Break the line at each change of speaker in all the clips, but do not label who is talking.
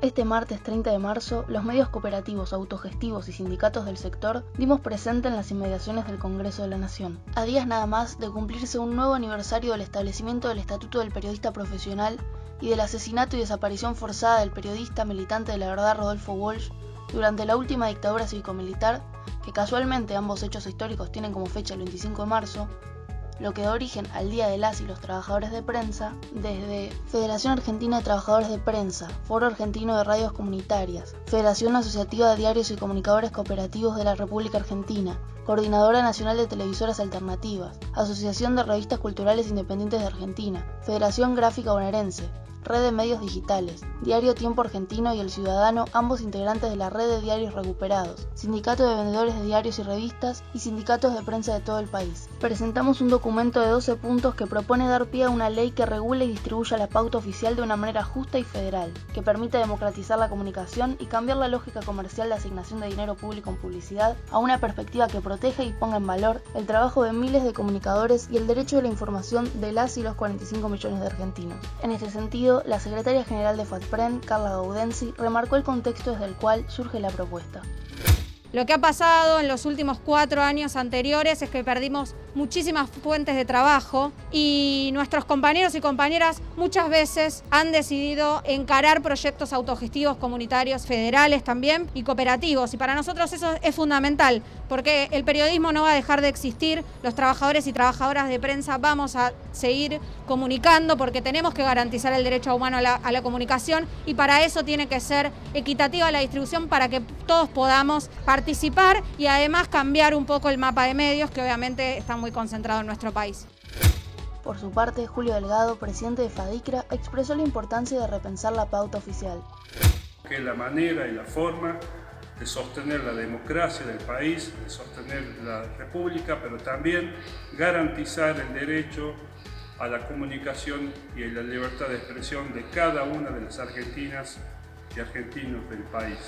Este martes 30 de marzo, los medios cooperativos, autogestivos y sindicatos del sector dimos presente en las inmediaciones del Congreso de la Nación. A días nada más de cumplirse un nuevo aniversario del establecimiento del Estatuto del Periodista Profesional y del asesinato y desaparición forzada del periodista militante de la verdad Rodolfo Walsh durante la última dictadura cívico-militar, que casualmente ambos hechos históricos tienen como fecha el 25 de marzo, lo que da origen al Día de las y los Trabajadores de Prensa, desde Federación Argentina de Trabajadores de Prensa, Foro Argentino de Radios Comunitarias, Federación Asociativa de Diarios y Comunicadores Cooperativos de la República Argentina, Coordinadora Nacional de Televisoras Alternativas, Asociación de Revistas Culturales Independientes de Argentina, Federación Gráfica Bonaerense, Red de Medios Digitales, Diario Tiempo Argentino y El Ciudadano, ambos integrantes de la Red de Diarios Recuperados, Sindicato de Vendedores de Diarios y Revistas y Sindicatos de Prensa de todo el país. Presentamos un documento de 12 puntos que propone dar pie a una ley que regule y distribuya la pauta oficial de una manera justa y federal, que permita democratizar la comunicación y cambiar la lógica comercial de asignación de dinero público en publicidad a una perspectiva que proteja y ponga en valor el trabajo de miles de comunicadores y el derecho de la información de las y los 45 millones de argentinos. En este sentido, la secretaria general de FATPREN, Carla Gaudenzi, remarcó el contexto desde el cual surge la propuesta.
Lo que ha pasado en los últimos cuatro años anteriores es que perdimos muchísimas fuentes de trabajo y nuestros compañeros y compañeras muchas veces han decidido encarar proyectos autogestivos comunitarios federales también y cooperativos. Y para nosotros eso es fundamental porque el periodismo no va a dejar de existir, los trabajadores y trabajadoras de prensa vamos a seguir comunicando porque tenemos que garantizar el derecho humano a la, comunicación y para eso tiene que ser equitativa la distribución para que todos podamos participar y además cambiar un poco el mapa de medios que obviamente está muy concentrado en nuestro país.
Por su parte, Julio Delgado, presidente de FADICRA, expresó la importancia de repensar la pauta oficial.
Que la manera y la forma de sostener la democracia del país, de sostener la república, pero también garantizar el derecho a la comunicación y a la libertad de expresión de cada una de las argentinas y argentinos del país.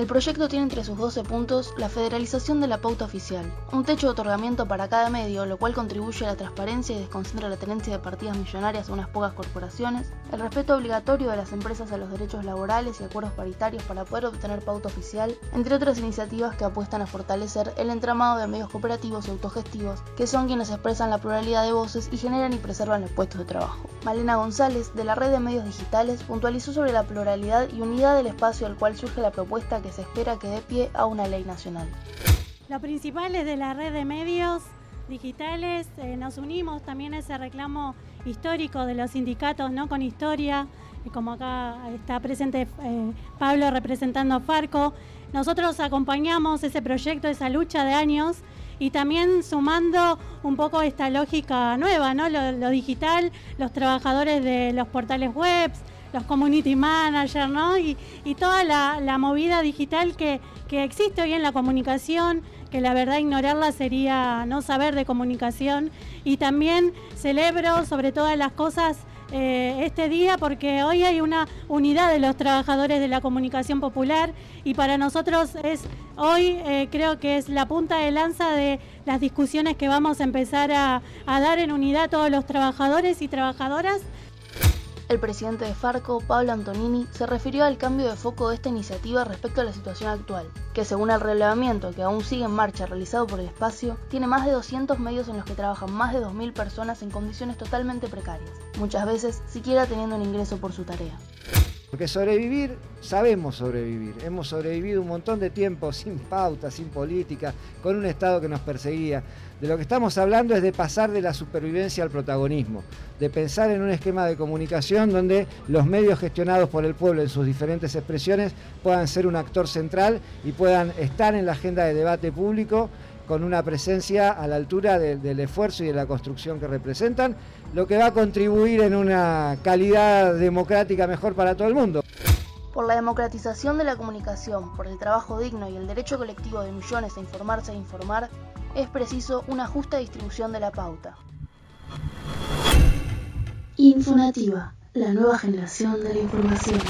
El proyecto tiene entre sus 12 puntos la federalización de la pauta oficial, un techo de otorgamiento para cada medio, lo cual contribuye a la transparencia y desconcentra la tenencia de partidas millonarias a unas pocas corporaciones, el respeto obligatorio de las empresas a los derechos laborales y acuerdos paritarios para poder obtener pauta oficial, entre otras iniciativas que apuestan a fortalecer el entramado de medios cooperativos y autogestivos, que son quienes expresan la pluralidad de voces y generan y preservan los puestos de trabajo. Malena González, de la Red de Medios Digitales, puntualizó sobre la pluralidad y unidad del espacio al cual surge la propuesta que se espera que dé pie a una ley nacional.
Lo principal es de la red de medios digitales, eh, nos unimos también a ese reclamo histórico de los sindicatos, ¿no? Con historia, y como acá está presente eh, Pablo representando a Farco, nosotros acompañamos ese proyecto, esa lucha de años y también sumando un poco esta lógica nueva, ¿no? Lo, digital, los trabajadores de los portales web, los community managers, ¿no? Y, toda la, movida digital que, que, existe hoy en la comunicación, que la verdad ignorarla sería no saber de comunicación. Y también celebro sobre todas las cosas eh, este día porque hoy hay una unidad de los trabajadores de la comunicación popular y para nosotros es hoy eh, creo que es la punta de lanza de las discusiones que vamos a empezar a, a dar en unidad todos los trabajadores y trabajadoras
el presidente de Farco, Pablo Antonini, se refirió al cambio de foco de esta iniciativa respecto a la situación actual, que según el relevamiento que aún sigue en marcha realizado por el espacio, tiene más de 200 medios en los que trabajan más de 2.000 personas en condiciones totalmente precarias, muchas veces siquiera teniendo un ingreso por su tarea.
Porque sobrevivir, sabemos sobrevivir. Hemos sobrevivido un montón de tiempo sin pauta, sin política, con un Estado que nos perseguía. De lo que estamos hablando es de pasar de la supervivencia al protagonismo, de pensar en un esquema de comunicación donde los medios gestionados por el pueblo en sus diferentes expresiones puedan ser un actor central y puedan estar en la agenda de debate público con una presencia a la altura del esfuerzo y de la construcción que representan, lo que va a contribuir en una calidad democrática mejor para todo el mundo.
Por la democratización de la comunicación, por el trabajo digno y el derecho colectivo de millones a informarse e informar, es preciso una justa distribución de la pauta.
Infonativa, la nueva generación de la información.